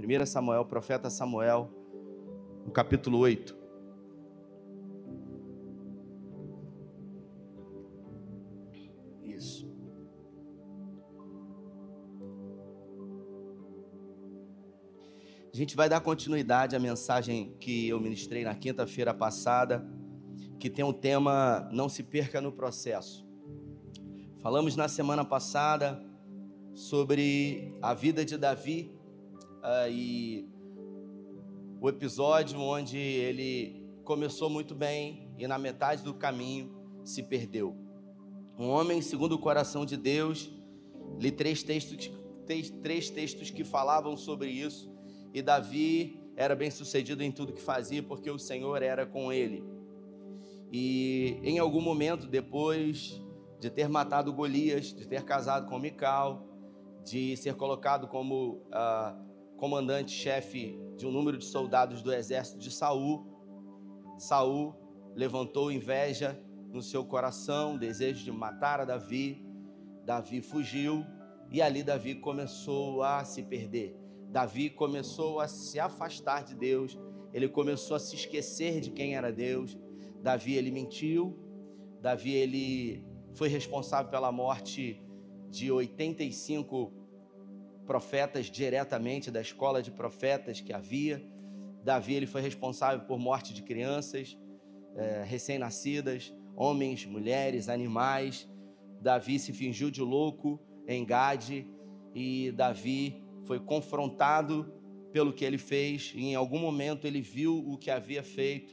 1 Samuel, profeta Samuel, no capítulo 8. Isso. A gente vai dar continuidade à mensagem que eu ministrei na quinta-feira passada, que tem o tema Não se perca no processo. Falamos na semana passada sobre a vida de Davi uh, e o episódio onde ele começou muito bem e na metade do caminho se perdeu. Um homem segundo o coração de Deus, li três textos, três textos que falavam sobre isso, e Davi era bem sucedido em tudo que fazia, porque o Senhor era com ele. E em algum momento, depois de ter matado Golias, de ter casado com Mical, de ser colocado como uh, comandante-chefe de um número de soldados do exército de Saul. Saul levantou inveja no seu coração, desejo de matar a Davi. Davi fugiu e ali Davi começou a se perder. Davi começou a se afastar de Deus, ele começou a se esquecer de quem era Deus. Davi ele mentiu. Davi ele foi responsável pela morte de 85 profetas diretamente da escola de profetas que havia. Davi ele foi responsável por morte de crianças é, recém-nascidas, homens, mulheres, animais. Davi se fingiu de louco em Gade e Davi foi confrontado pelo que ele fez. Em algum momento ele viu o que havia feito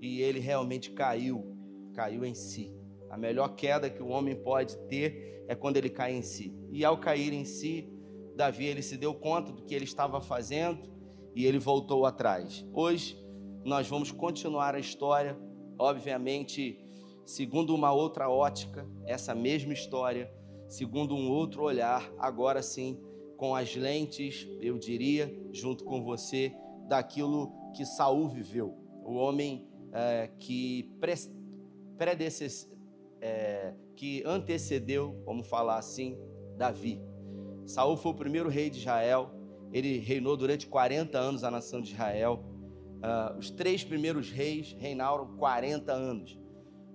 e ele realmente caiu, caiu em si. A melhor queda que o homem pode ter é quando ele cai em si. E ao cair em si, Davi ele se deu conta do que ele estava fazendo e ele voltou atrás. Hoje nós vamos continuar a história, obviamente, segundo uma outra ótica, essa mesma história, segundo um outro olhar, agora sim, com as lentes, eu diria, junto com você, daquilo que Saul viveu. O homem é, que, pre, é, que antecedeu, vamos falar assim, Davi. Saul foi o primeiro rei de Israel. Ele reinou durante 40 anos a nação de Israel. Uh, os três primeiros reis reinaram 40 anos.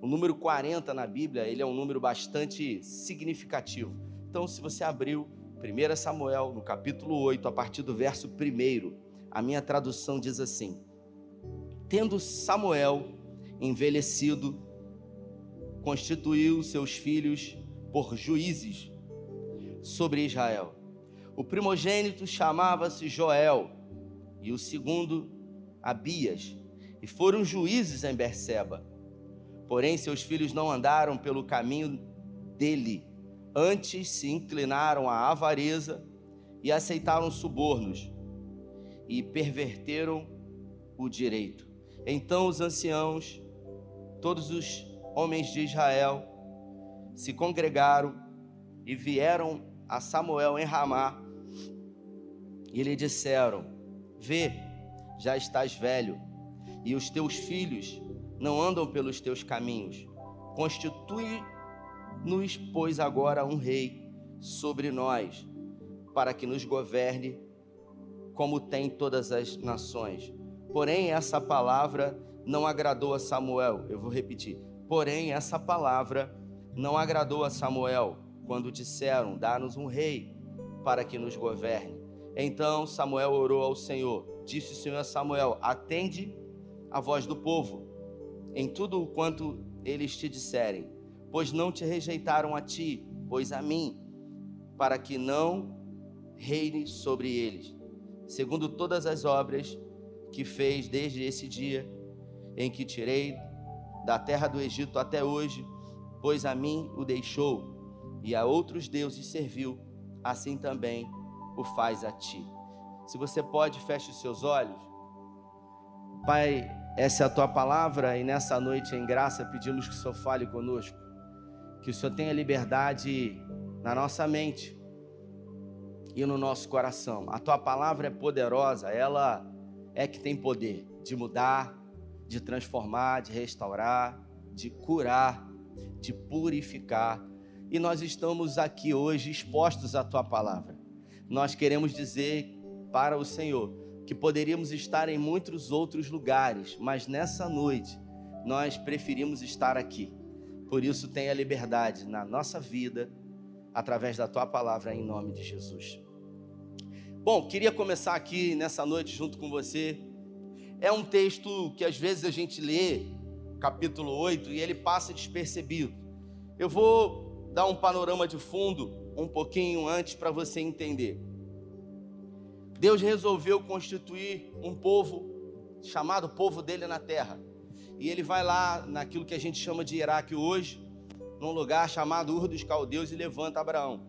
O número 40 na Bíblia ele é um número bastante significativo. Então, se você abriu 1 Samuel, no capítulo 8, a partir do verso 1, a minha tradução diz assim: Tendo Samuel envelhecido, constituiu seus filhos por juízes sobre Israel. O primogênito chamava-se Joel e o segundo Abias, e foram juízes em Berseba. Porém, seus filhos não andaram pelo caminho dele, antes se inclinaram à avareza e aceitaram subornos e perverteram o direito. Então os anciãos, todos os homens de Israel, se congregaram e vieram a Samuel em Ramá e lhe disseram: Vê, já estás velho, e os teus filhos não andam pelos teus caminhos. Constitui-nos, pois, agora um rei sobre nós, para que nos governe como tem todas as nações. Porém, essa palavra não agradou a Samuel. Eu vou repetir. Porém, essa palavra não agradou a Samuel quando disseram: Dá-nos um rei para que nos governe. Então Samuel orou ao Senhor. Disse o Senhor a Samuel: Atende a voz do povo em tudo o quanto eles te disserem, pois não te rejeitaram a ti, pois a mim, para que não reine sobre eles, segundo todas as obras que fez desde esse dia em que tirei da terra do Egito até hoje, pois a mim o deixou e a outros deuses serviu, assim também o faz a ti. Se você pode, feche os seus olhos. Pai, essa é a tua palavra e nessa noite, em graça, pedimos que o Senhor fale conosco. Que o Senhor tenha liberdade na nossa mente e no nosso coração. A tua palavra é poderosa, ela é que tem poder de mudar, de transformar, de restaurar, de curar, de purificar e nós estamos aqui hoje expostos à tua palavra. Nós queremos dizer para o Senhor que poderíamos estar em muitos outros lugares, mas nessa noite nós preferimos estar aqui. Por isso, tenha liberdade na nossa vida, através da tua palavra, em nome de Jesus. Bom, queria começar aqui nessa noite junto com você. É um texto que às vezes a gente lê, capítulo 8, e ele passa despercebido. Eu vou dar um panorama de fundo um pouquinho antes para você entender. Deus resolveu constituir um povo chamado povo dele na terra. E ele vai lá naquilo que a gente chama de Iraque hoje, num lugar chamado Ur dos Caldeus e levanta Abraão.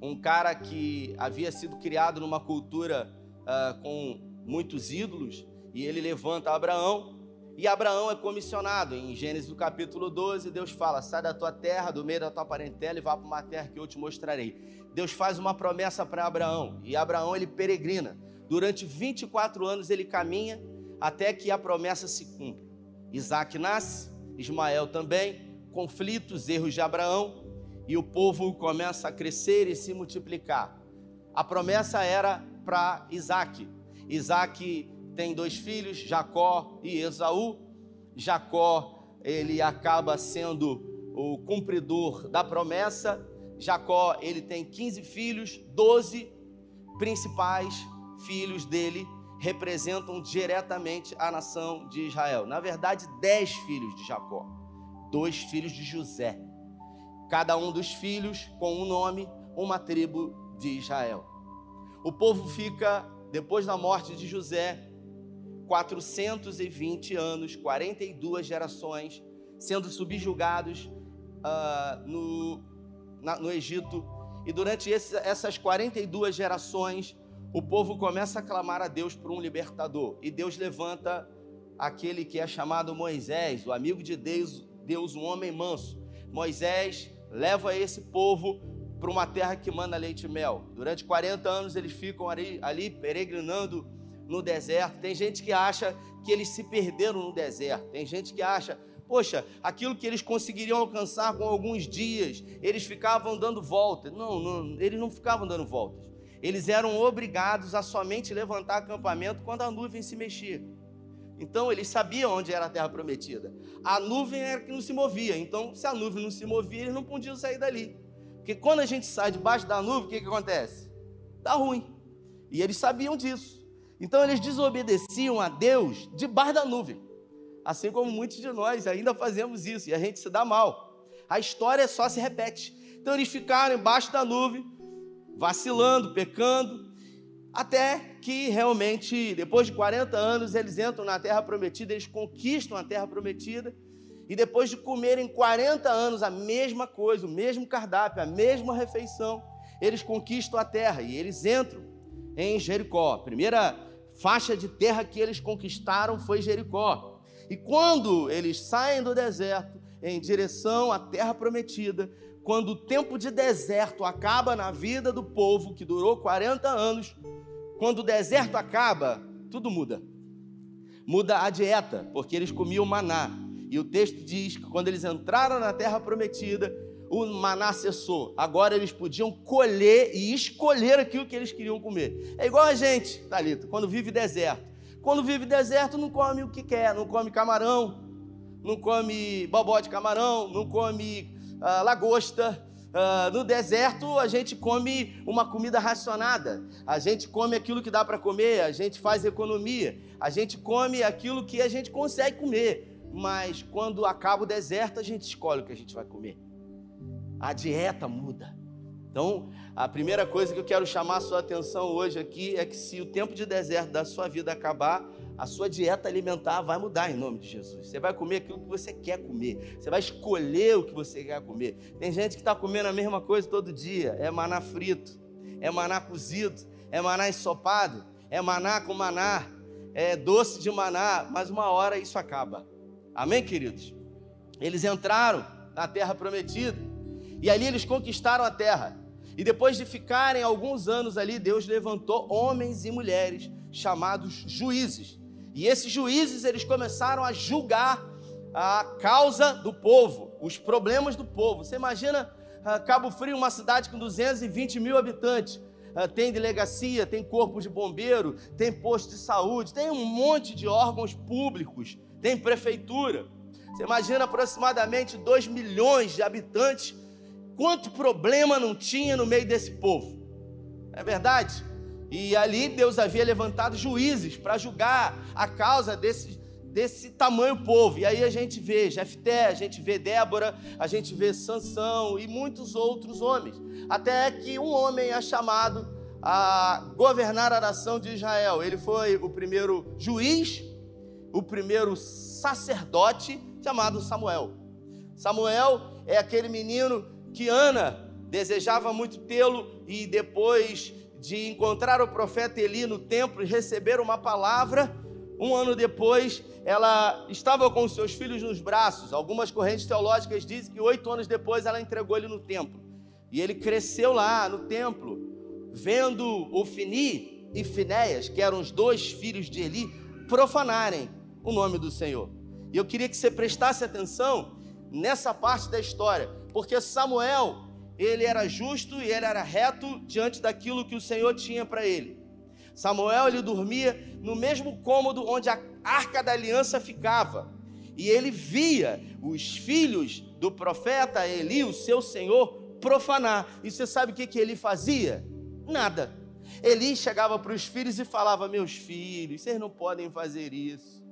Um cara que havia sido criado numa cultura uh, com muitos ídolos, e ele levanta Abraão, e Abraão é comissionado. Em Gênesis do capítulo 12, Deus fala: sai da tua terra, do meio da tua parentela e vá para uma terra que eu te mostrarei. Deus faz uma promessa para Abraão e Abraão ele peregrina. Durante 24 anos ele caminha até que a promessa se cumpra. Isaac nasce, Ismael também, conflitos, erros de Abraão e o povo começa a crescer e se multiplicar. A promessa era para Isaac. Isaac tem dois filhos, Jacó e Esaú. Jacó ele acaba sendo o cumpridor da promessa Jacó, ele tem 15 filhos, 12 principais filhos dele representam diretamente a nação de Israel. Na verdade, 10 filhos de Jacó, dois filhos de José. Cada um dos filhos com um nome, uma tribo de Israel. O povo fica, depois da morte de José, 420 anos, 42 gerações, sendo subjugados uh, no na, no Egito. E durante esse, essas 42 gerações, o povo começa a clamar a Deus por um libertador. E Deus levanta aquele que é chamado Moisés, o amigo de Deus, Deus um homem manso. Moisés leva esse povo para uma terra que manda leite e mel. Durante 40 anos eles ficam ali, ali peregrinando no deserto. Tem gente que acha que eles se perderam no deserto. Tem gente que acha, Poxa, aquilo que eles conseguiriam alcançar com alguns dias, eles ficavam dando voltas. Não, não, eles não ficavam dando voltas. Eles eram obrigados a somente levantar acampamento quando a nuvem se mexia. Então eles sabiam onde era a terra prometida. A nuvem era que não se movia. Então, se a nuvem não se movia, eles não podiam sair dali. Porque quando a gente sai debaixo da nuvem, o que, que acontece? Dá ruim. E eles sabiam disso. Então eles desobedeciam a Deus debaixo da nuvem. Assim como muitos de nós ainda fazemos isso e a gente se dá mal. A história só se repete. Então eles ficaram embaixo da nuvem, vacilando, pecando, até que realmente, depois de 40 anos, eles entram na terra prometida, eles conquistam a terra prometida. E depois de comerem 40 anos a mesma coisa, o mesmo cardápio, a mesma refeição, eles conquistam a terra e eles entram em Jericó. Primeira faixa de terra que eles conquistaram foi Jericó. E quando eles saem do deserto em direção à terra prometida, quando o tempo de deserto acaba na vida do povo, que durou 40 anos, quando o deserto acaba, tudo muda. Muda a dieta, porque eles comiam maná. E o texto diz que quando eles entraram na terra prometida, o maná cessou. Agora eles podiam colher e escolher aquilo que eles queriam comer. É igual a gente, Thalita, quando vive deserto. Quando vive deserto, não come o que quer, não come camarão, não come bobó de camarão, não come uh, lagosta. Uh, no deserto, a gente come uma comida racionada, a gente come aquilo que dá para comer, a gente faz economia, a gente come aquilo que a gente consegue comer. Mas quando acaba o deserto, a gente escolhe o que a gente vai comer. A dieta muda. Então, a primeira coisa que eu quero chamar a sua atenção hoje aqui é que se o tempo de deserto da sua vida acabar, a sua dieta alimentar vai mudar em nome de Jesus. Você vai comer aquilo que você quer comer. Você vai escolher o que você quer comer. Tem gente que está comendo a mesma coisa todo dia. É maná frito, é maná cozido, é maná ensopado, é maná com maná, é doce de maná. Mas uma hora isso acaba. Amém, queridos? Eles entraram na terra prometida e ali eles conquistaram a terra. E depois de ficarem alguns anos ali, Deus levantou homens e mulheres chamados juízes. E esses juízes, eles começaram a julgar a causa do povo, os problemas do povo. Você imagina uh, Cabo Frio, uma cidade com 220 mil habitantes. ah, tem delegacia, tem corpo de bombeiro, tem posto de saúde, tem um monte de órgãos públicos, tem prefeitura. Você imagina aproximadamente 2 milhões de habitantes, quanto problema não tinha no meio desse povo. É verdade? E ali Deus havia levantado juízes para julgar a causa desse, desse tamanho povo. E aí a gente vê Jefté, a gente vê Débora, a gente vê Sansão e muitos outros homens. Até que um homem é chamado a governar a nação de Israel. Ele foi o primeiro juiz, o primeiro sacerdote chamado Samuel. Samuel é aquele menino que Ana desejava muito tê-lo e depois de encontrar o profeta Eli no templo e receber uma palavra. Um ano depois, ela estava com seus filhos nos braços. Algumas correntes teológicas dizem que oito anos depois ela entregou ele no templo. E ele cresceu lá no templo, vendo o Fini e Finéias, que eram os dois filhos de Eli, profanarem o nome do Senhor. E eu queria que você prestasse atenção nessa parte da história, porque Samuel ele era justo e ele era reto diante daquilo que o Senhor tinha para ele. Samuel ele dormia no mesmo cômodo onde a arca da aliança ficava. E ele via os filhos do profeta Eli, o seu senhor, profanar. E você sabe o que, que ele fazia? Nada. Eli chegava para os filhos e falava: Meus filhos, vocês não podem fazer isso.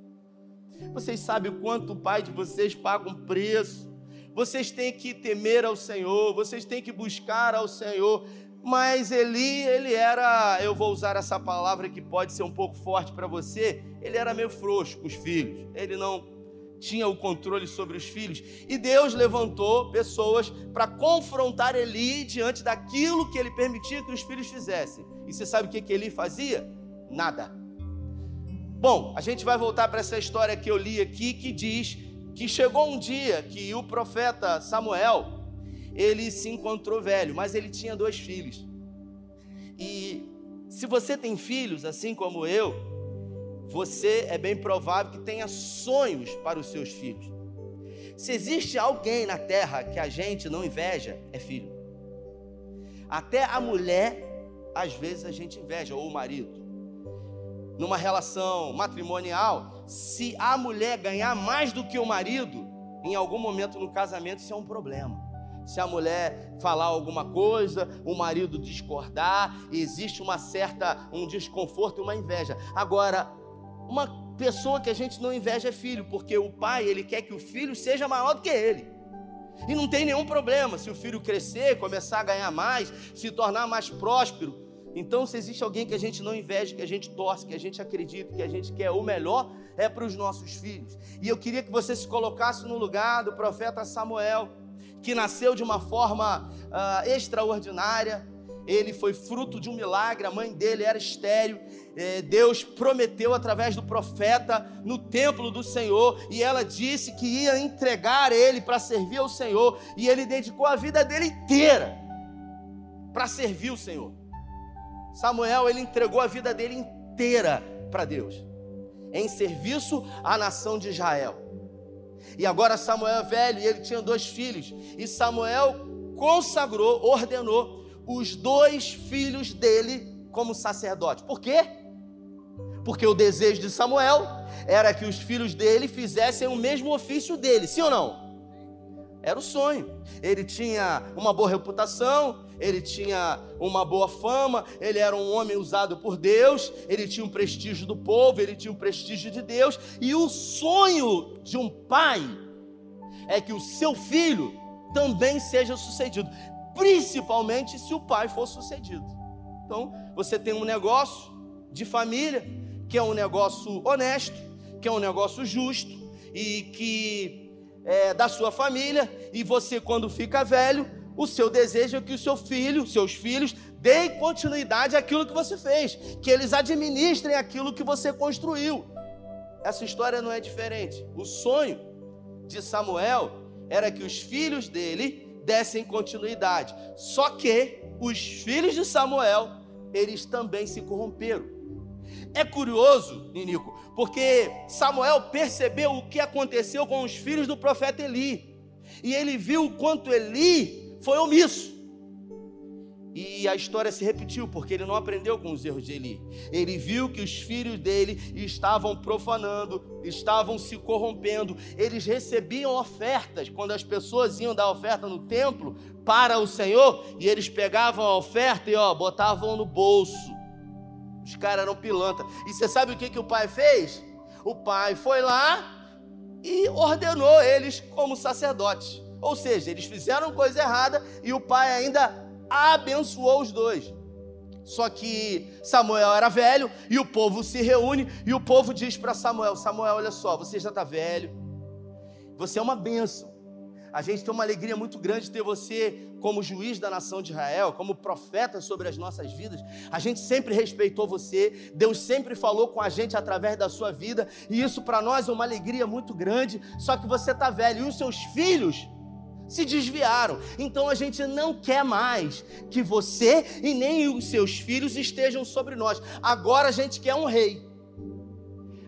Vocês sabem o quanto o pai de vocês paga um preço vocês têm que temer ao Senhor, vocês têm que buscar ao Senhor. Mas Eli, ele era, eu vou usar essa palavra que pode ser um pouco forte para você, ele era meio frouxo com os filhos. Ele não tinha o controle sobre os filhos. E Deus levantou pessoas para confrontar Eli diante daquilo que ele permitia que os filhos fizessem. E você sabe o que, que Eli fazia? Nada. Bom, a gente vai voltar para essa história que eu li aqui que diz que chegou um dia que o profeta Samuel, ele se encontrou velho, mas ele tinha dois filhos. E se você tem filhos, assim como eu, você é bem provável que tenha sonhos para os seus filhos. Se existe alguém na terra que a gente não inveja, é filho. Até a mulher, às vezes a gente inveja, ou o marido numa relação matrimonial, se a mulher ganhar mais do que o marido, em algum momento no casamento isso é um problema. Se a mulher falar alguma coisa, o marido discordar, existe uma certa um desconforto, uma inveja. Agora, uma pessoa que a gente não inveja é filho, porque o pai, ele quer que o filho seja maior do que ele. E não tem nenhum problema se o filho crescer, começar a ganhar mais, se tornar mais próspero. Então, se existe alguém que a gente não inveja, que a gente torce, que a gente acredita, que a gente quer o melhor, é para os nossos filhos. E eu queria que você se colocasse no lugar do profeta Samuel, que nasceu de uma forma uh, extraordinária. Ele foi fruto de um milagre, a mãe dele era estéreo. É, Deus prometeu através do profeta no templo do Senhor, e ela disse que ia entregar ele para servir ao Senhor, e ele dedicou a vida dele inteira para servir o Senhor. Samuel, ele entregou a vida dele inteira para Deus, em serviço à nação de Israel. E agora Samuel é velho e ele tinha dois filhos. E Samuel consagrou, ordenou os dois filhos dele como sacerdote. Por quê? Porque o desejo de Samuel era que os filhos dele fizessem o mesmo ofício dele, sim ou não? Era o sonho. Ele tinha uma boa reputação, ele tinha uma boa fama, ele era um homem usado por Deus, ele tinha um prestígio do povo, ele tinha um prestígio de Deus, e o sonho de um pai é que o seu filho também seja sucedido, principalmente se o pai for sucedido. Então, você tem um negócio de família, que é um negócio honesto, que é um negócio justo e que é, da sua família, e você, quando fica velho, o seu desejo é que o seu filho, seus filhos, deem continuidade àquilo que você fez, que eles administrem aquilo que você construiu. Essa história não é diferente. O sonho de Samuel era que os filhos dele dessem continuidade. Só que os filhos de Samuel, eles também se corromperam. É curioso, Ninico, porque Samuel percebeu o que aconteceu com os filhos do profeta Eli. E ele viu o quanto Eli foi omisso. E a história se repetiu, porque ele não aprendeu com os erros de Eli. Ele viu que os filhos dele estavam profanando, estavam se corrompendo. Eles recebiam ofertas quando as pessoas iam dar oferta no templo para o Senhor, e eles pegavam a oferta e ó, botavam no bolso. Os caras eram pilantra. E você sabe o que, que o pai fez? O pai foi lá e ordenou eles como sacerdotes. Ou seja, eles fizeram coisa errada e o pai ainda abençoou os dois. Só que Samuel era velho e o povo se reúne e o povo diz para Samuel: Samuel, olha só, você já está velho, você é uma bênção. A gente tem uma alegria muito grande de ter você como juiz da nação de Israel, como profeta sobre as nossas vidas. A gente sempre respeitou você, Deus sempre falou com a gente através da sua vida, e isso para nós é uma alegria muito grande. Só que você está velho e os seus filhos se desviaram. Então a gente não quer mais que você e nem os seus filhos estejam sobre nós. Agora a gente quer um rei.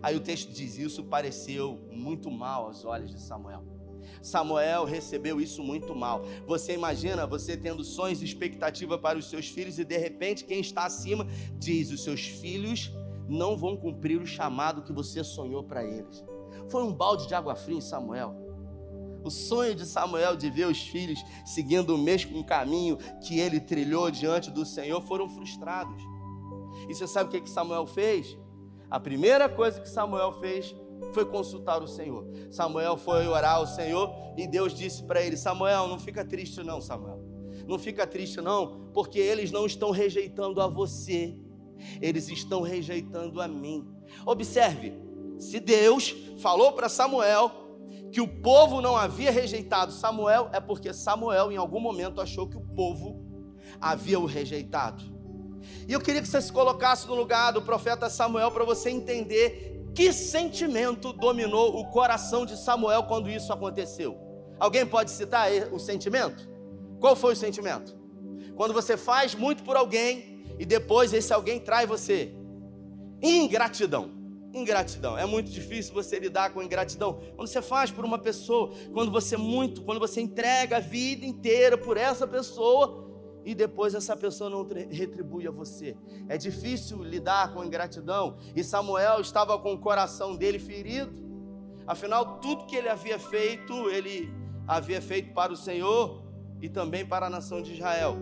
Aí o texto diz: Isso pareceu muito mal aos olhos de Samuel. Samuel recebeu isso muito mal. Você imagina você tendo sonhos e expectativa para os seus filhos e de repente quem está acima diz: Os seus filhos não vão cumprir o chamado que você sonhou para eles. Foi um balde de água fria em Samuel. O sonho de Samuel de ver os filhos seguindo o mesmo caminho que ele trilhou diante do Senhor foram frustrados. E você sabe o que Samuel fez? A primeira coisa que Samuel fez foi consultar o Senhor. Samuel foi orar ao Senhor e Deus disse para ele: Samuel, não fica triste, não, Samuel. Não fica triste, não, porque eles não estão rejeitando a você, eles estão rejeitando a mim. Observe, se Deus falou para Samuel que o povo não havia rejeitado Samuel, é porque Samuel, em algum momento, achou que o povo havia o rejeitado. E eu queria que você se colocasse no lugar do profeta Samuel para você entender que sentimento dominou o coração de Samuel quando isso aconteceu. Alguém pode citar o sentimento? Qual foi o sentimento? Quando você faz muito por alguém e depois esse alguém trai você. Ingratidão ingratidão. É muito difícil você lidar com ingratidão. Quando você faz por uma pessoa, quando você muito, quando você entrega a vida inteira por essa pessoa e depois essa pessoa não retribui a você. É difícil lidar com ingratidão. E Samuel estava com o coração dele ferido. Afinal, tudo que ele havia feito, ele havia feito para o Senhor e também para a nação de Israel.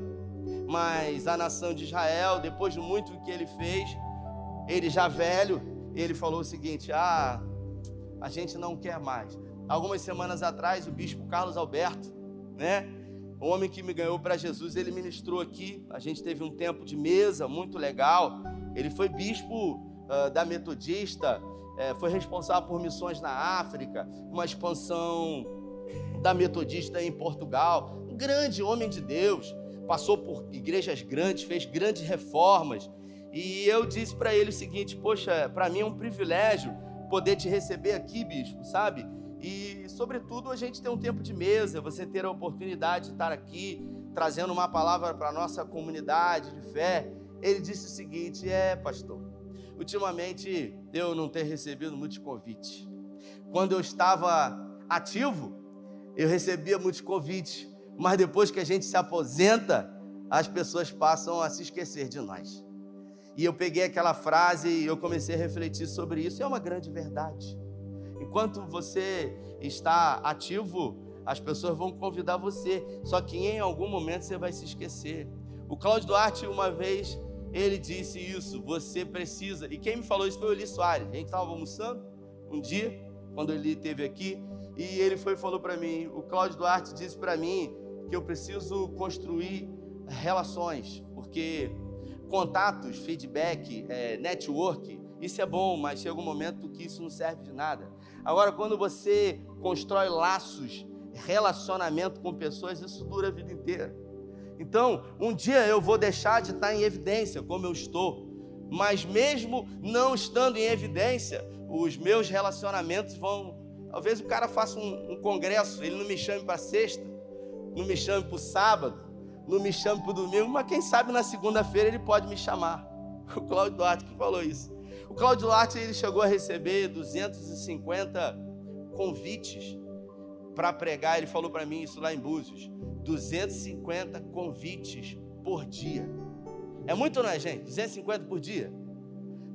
Mas a nação de Israel, depois de muito que ele fez, ele já velho, ele falou o seguinte: Ah, a gente não quer mais. Algumas semanas atrás, o bispo Carlos Alberto, né? O homem que me ganhou para Jesus, ele ministrou aqui. A gente teve um tempo de mesa muito legal. Ele foi bispo uh, da Metodista, é, foi responsável por missões na África, uma expansão da Metodista em Portugal. Um grande homem de Deus, passou por igrejas grandes, fez grandes reformas. E eu disse para ele o seguinte: Poxa, para mim é um privilégio poder te receber aqui, bispo, sabe? E, sobretudo, a gente tem um tempo de mesa, você ter a oportunidade de estar aqui, trazendo uma palavra para a nossa comunidade de fé. Ele disse o seguinte: É, pastor, ultimamente eu não tenho recebido muitos convites. Quando eu estava ativo, eu recebia muitos convites, mas depois que a gente se aposenta, as pessoas passam a se esquecer de nós. E eu peguei aquela frase e eu comecei a refletir sobre isso. É uma grande verdade. Enquanto você está ativo, as pessoas vão convidar você. Só que em algum momento você vai se esquecer. O Cláudio Duarte, uma vez, ele disse isso. Você precisa. E quem me falou isso foi o Eli Soares. A gente estava almoçando um dia, quando ele esteve aqui. E ele foi falou para mim. O Cláudio Duarte disse para mim que eu preciso construir relações. Porque contatos, feedback, é, network, isso é bom, mas chega um momento que isso não serve de nada. Agora, quando você constrói laços, relacionamento com pessoas, isso dura a vida inteira. Então, um dia eu vou deixar de estar em evidência, como eu estou, mas mesmo não estando em evidência, os meus relacionamentos vão. Talvez o cara faça um, um congresso, ele não me chame para sexta, não me chame para o sábado, não me chame para o domingo, mas quem sabe na segunda-feira ele pode me chamar. O Cláudio Duarte que falou isso. O Cláudio Duarte ele chegou a receber 250 convites para pregar. Ele falou para mim isso lá em Búzios. 250 convites por dia. É muito, não é, gente? 250 por dia.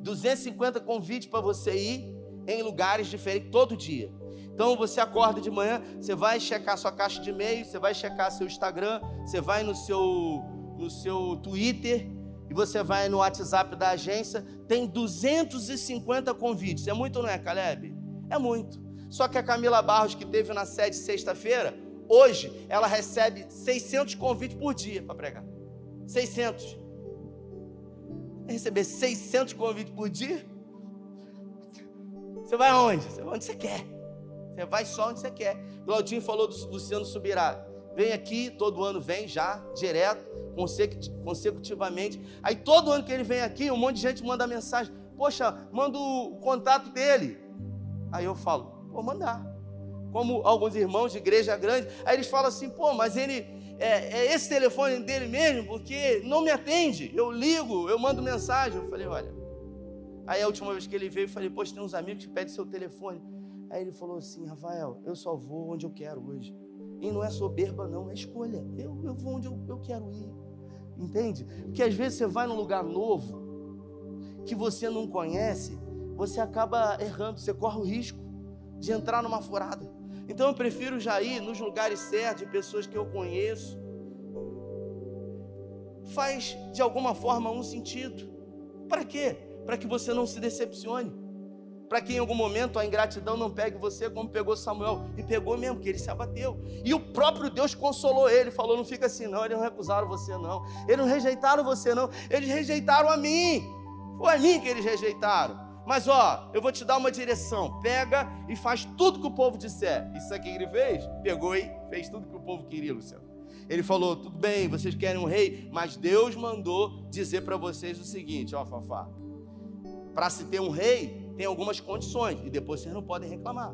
250 convites para você ir em lugares diferentes todo dia. Então você acorda de manhã, você vai checar sua caixa de e-mail, você vai checar seu Instagram, você vai no seu no seu Twitter e você vai no WhatsApp da agência, tem 250 convites. É muito, não é, Caleb? É muito. Só que a Camila Barros, que teve na sede sexta-feira, hoje ela recebe 600 convites por dia para pregar. 600. Receber 600 convites por dia? Você vai aonde? Você vai onde você quer. Você vai só onde você quer. Claudinho falou do Luciano Subirá. Vem aqui, todo ano vem já, direto, consecutivamente. Aí todo ano que ele vem aqui, um monte de gente manda mensagem. Poxa, manda o contato dele. Aí eu falo, vou mandar. Como alguns irmãos de igreja grande, aí eles falam assim, pô, mas ele é, é esse telefone dele mesmo, porque não me atende. Eu ligo, eu mando mensagem. Eu falei, olha. Aí a última vez que ele veio, eu falei, poxa, tem uns amigos que pedem seu telefone. Aí ele falou assim, Rafael, eu só vou onde eu quero hoje. E não é soberba, não, é escolha. Eu, eu vou onde eu, eu quero ir. Entende? Porque às vezes você vai num lugar novo, que você não conhece, você acaba errando, você corre o risco de entrar numa furada. Então eu prefiro já ir nos lugares certos, de pessoas que eu conheço. Faz de alguma forma um sentido. Para quê? Para que você não se decepcione. Para que em algum momento a ingratidão não pegue você como pegou Samuel. E pegou mesmo, que ele se abateu. E o próprio Deus consolou ele, falou: não fica assim, não. Eles não recusaram você, não. Eles não rejeitaram você, não. Eles rejeitaram a mim. Foi a mim que eles rejeitaram. Mas ó, eu vou te dar uma direção. Pega e faz tudo que o povo disser. Isso aqui que ele fez? Pegou e fez tudo que o povo queria, Luciano. Ele falou: tudo bem, vocês querem um rei, mas Deus mandou dizer para vocês o seguinte: ó, Fafá, para se ter um rei, tem algumas condições, e depois vocês não podem reclamar.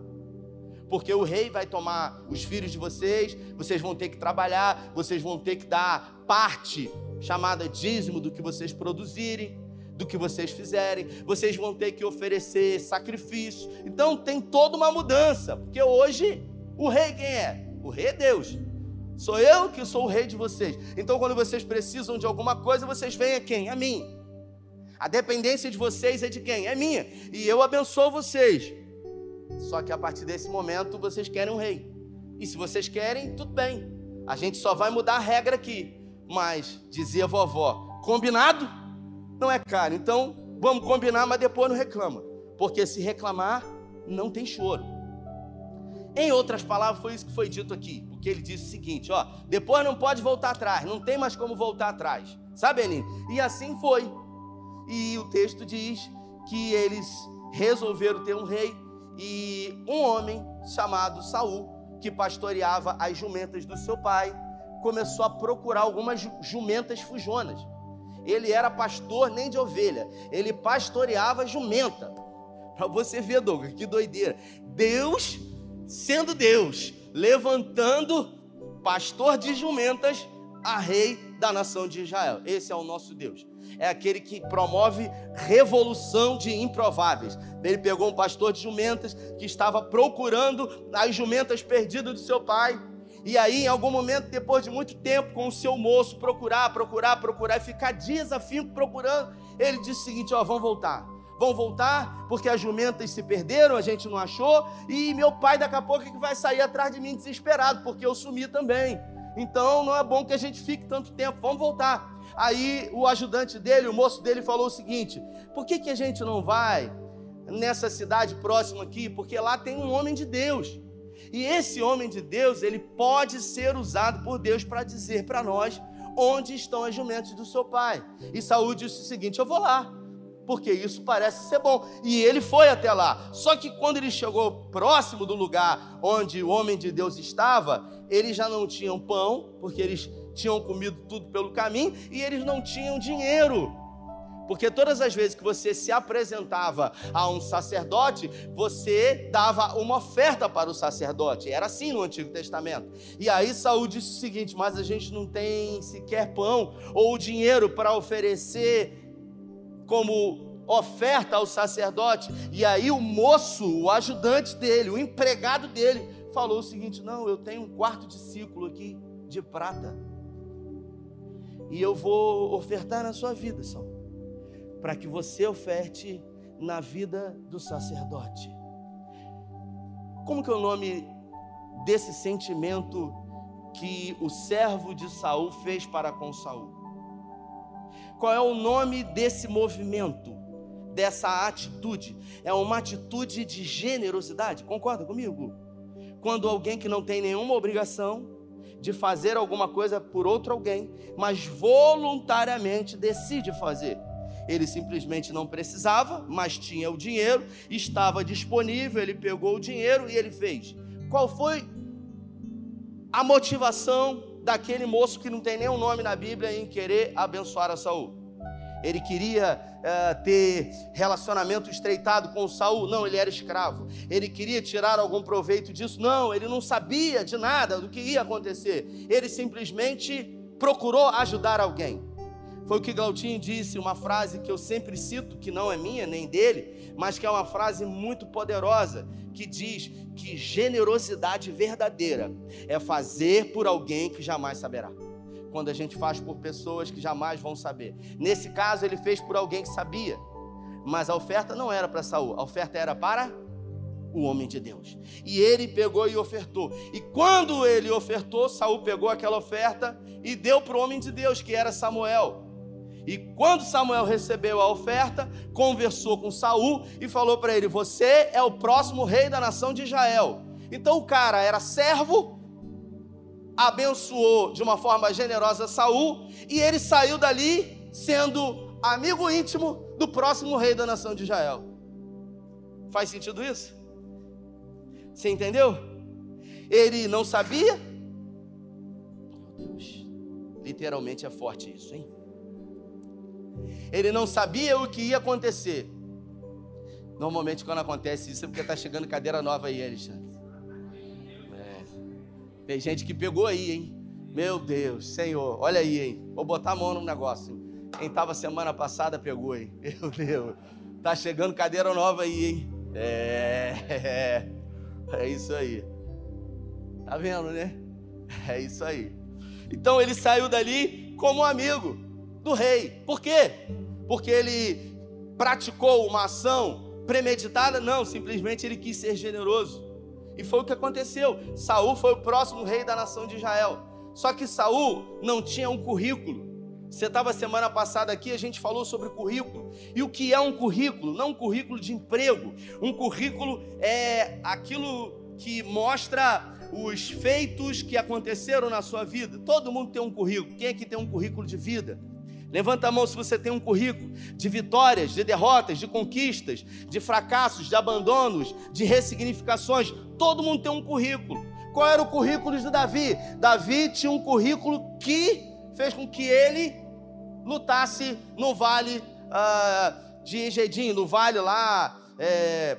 Porque o rei vai tomar os filhos de vocês, vocês vão ter que trabalhar, vocês vão ter que dar parte chamada dízimo do que vocês produzirem do que vocês fizerem, vocês vão ter que oferecer sacrifício. Então tem toda uma mudança, porque hoje o rei quem é? O rei é Deus. Sou eu que sou o rei de vocês. Então quando vocês precisam de alguma coisa, vocês vêm a quem? A mim. A dependência de vocês é de quem? É minha. E eu abençoo vocês. Só que a partir desse momento vocês querem um rei. E se vocês querem, tudo bem. A gente só vai mudar a regra aqui. Mas, dizia vovó, combinado? não é caro. Então, vamos combinar, mas depois não reclama. Porque se reclamar, não tem choro. Em outras palavras, foi isso que foi dito aqui. Porque ele disse o seguinte: ó, depois não pode voltar atrás, não tem mais como voltar atrás. Sabe, Aline? E assim foi. E o texto diz que eles resolveram ter um rei e um homem chamado Saul, que pastoreava as jumentas do seu pai, começou a procurar algumas jumentas fujonas ele era pastor nem de ovelha, ele pastoreava jumenta. Para você ver, Douglas, que doideira. Deus, sendo Deus, levantando pastor de jumentas a rei da nação de Israel. Esse é o nosso Deus. É aquele que promove revolução de improváveis. Ele pegou um pastor de jumentas que estava procurando as jumentas perdidas do seu pai e aí, em algum momento, depois de muito tempo, com o seu moço, procurar, procurar, procurar, e ficar dias a fim procurando, ele disse o seguinte: ó, vão voltar. Vão voltar, porque as jumentas se perderam, a gente não achou, e meu pai daqui a pouco é que vai sair atrás de mim desesperado, porque eu sumi também. Então não é bom que a gente fique tanto tempo, vamos voltar. Aí o ajudante dele, o moço dele, falou o seguinte: por que, que a gente não vai nessa cidade próxima aqui? Porque lá tem um homem de Deus. E esse homem de Deus, ele pode ser usado por Deus para dizer para nós onde estão as jumentas do seu pai. E Saúl disse o seguinte: Eu vou lá, porque isso parece ser bom. E ele foi até lá. Só que quando ele chegou próximo do lugar onde o homem de Deus estava, eles já não tinham pão, porque eles tinham comido tudo pelo caminho, e eles não tinham dinheiro. Porque todas as vezes que você se apresentava a um sacerdote, você dava uma oferta para o sacerdote. Era assim no Antigo Testamento. E aí Saul disse o seguinte: mas a gente não tem sequer pão ou dinheiro para oferecer como oferta ao sacerdote. E aí o moço, o ajudante dele, o empregado dele, falou o seguinte: não, eu tenho um quarto de ciclo aqui de prata E eu vou ofertar na sua vida, Saul, para que você oferte na vida do sacerdote. Como que é o nome desse sentimento que o servo de Saul fez para com Saul? Qual é o nome desse movimento, dessa atitude? É uma atitude de generosidade. Concorda comigo? Quando alguém que não tem nenhuma obrigação de fazer alguma coisa por outro alguém, mas voluntariamente decide fazer. Ele simplesmente não precisava, mas tinha o dinheiro, estava disponível, ele pegou o dinheiro e ele fez. Qual foi a motivação daquele moço que não tem nenhum nome na Bíblia em querer abençoar a Saul? Ele queria uh, ter relacionamento estreitado com Saul? Não, ele era escravo. Ele queria tirar algum proveito disso? Não, ele não sabia de nada do que ia acontecer. Ele simplesmente procurou ajudar alguém. Foi o que Glautinho disse, uma frase que eu sempre cito, que não é minha nem dele, mas que é uma frase muito poderosa, que diz que generosidade verdadeira é fazer por alguém que jamais saberá quando a gente faz por pessoas que jamais vão saber. Nesse caso, ele fez por alguém que sabia, mas a oferta não era para Saul, a oferta era para o homem de Deus. E ele pegou e ofertou. E quando ele ofertou, Saul pegou aquela oferta e deu para o homem de Deus, que era Samuel. E quando Samuel recebeu a oferta, conversou com Saul e falou para ele: "Você é o próximo rei da nação de Israel". Então o cara era servo abençoou de uma forma generosa Saul e ele saiu dali sendo amigo íntimo do próximo rei da nação de Israel. Faz sentido isso? Você entendeu? Ele não sabia? Meu Deus, literalmente é forte isso, hein? Ele não sabia o que ia acontecer. Normalmente, quando acontece isso, é porque está chegando cadeira nova aí, Alexandre. Tem gente que pegou aí, hein? Meu Deus, Senhor, olha aí, hein? Vou botar a mão no negócio. Quem estava semana passada pegou, hein? Meu Deus, tá chegando cadeira nova aí, hein? É, é, é isso aí. Tá vendo, né? É isso aí. Então ele saiu dali como amigo do rei. Por quê? Porque ele praticou uma ação premeditada? Não, simplesmente ele quis ser generoso. E foi o que aconteceu. Saul foi o próximo rei da nação de Israel. Só que Saul não tinha um currículo. Você estava semana passada aqui, a gente falou sobre currículo. E o que é um currículo? Não um currículo de emprego. Um currículo é aquilo que mostra os feitos que aconteceram na sua vida. Todo mundo tem um currículo. Quem é que tem um currículo de vida? Levanta a mão se você tem um currículo de vitórias, de derrotas, de conquistas, de fracassos, de abandonos, de ressignificações. Todo mundo tem um currículo. Qual era o currículo de Davi? Davi tinha um currículo que fez com que ele lutasse no vale uh, de Egedim, no vale lá, é,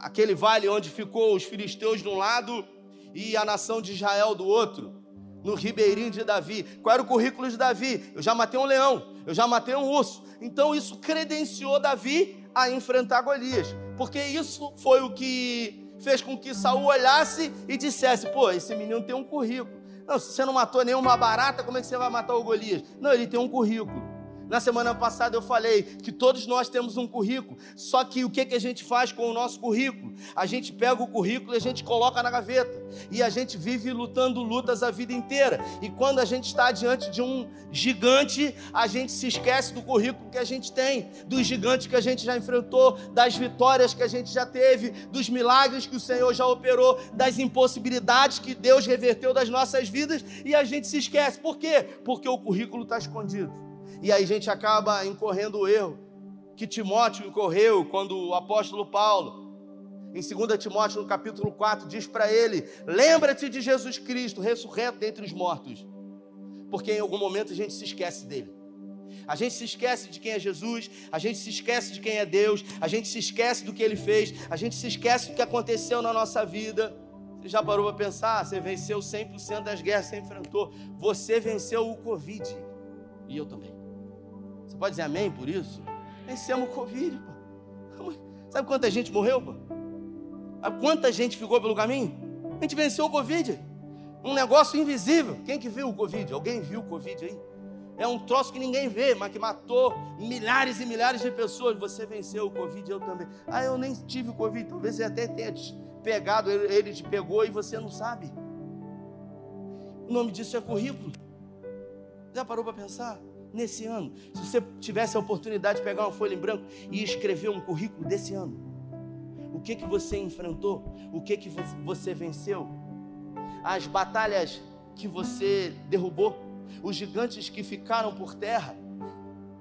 aquele vale onde ficou os filisteus de um lado e a nação de Israel do outro no ribeirinho de Davi. Qual era o currículo de Davi? Eu já matei um leão, eu já matei um urso. Então isso credenciou Davi a enfrentar Golias, porque isso foi o que fez com que Saul olhasse e dissesse: "Pô, esse menino tem um currículo. Não, se você não matou nenhuma barata, como é que você vai matar o Golias? Não, ele tem um currículo. Na semana passada eu falei que todos nós temos um currículo, só que o que, que a gente faz com o nosso currículo? A gente pega o currículo e a gente coloca na gaveta, e a gente vive lutando lutas a vida inteira. E quando a gente está diante de um gigante, a gente se esquece do currículo que a gente tem, dos gigantes que a gente já enfrentou, das vitórias que a gente já teve, dos milagres que o Senhor já operou, das impossibilidades que Deus reverteu das nossas vidas, e a gente se esquece. Por quê? Porque o currículo está escondido. E aí a gente acaba incorrendo o erro que Timóteo incorreu quando o apóstolo Paulo, em 2 Timóteo, no capítulo 4, diz para ele: Lembra-te de Jesus Cristo, ressurreto dentre os mortos. Porque em algum momento a gente se esquece dele. A gente se esquece de quem é Jesus, a gente se esquece de quem é Deus, a gente se esquece do que ele fez, a gente se esquece do que aconteceu na nossa vida. Você já parou para pensar? Você venceu 100% das guerras que você enfrentou. Você venceu o Covid. E eu também. Você pode dizer amém por isso? Vencemos o Covid, pô. Sabe quanta gente morreu, pô? Sabe quanta gente ficou pelo caminho? A gente venceu o Covid. Um negócio invisível. Quem que viu o Covid? Alguém viu o Covid aí? É um troço que ninguém vê, mas que matou milhares e milhares de pessoas. Você venceu o Covid, eu também. Ah, eu nem tive o Covid. Talvez você até tenha pegado, ele te pegou e você não sabe. O nome disso é currículo. Já parou para pensar? Nesse ano, se você tivesse a oportunidade de pegar uma folha em branco e escrever um currículo desse ano, o que que você enfrentou? O que que você venceu? As batalhas que você derrubou? os gigantes que ficaram por terra.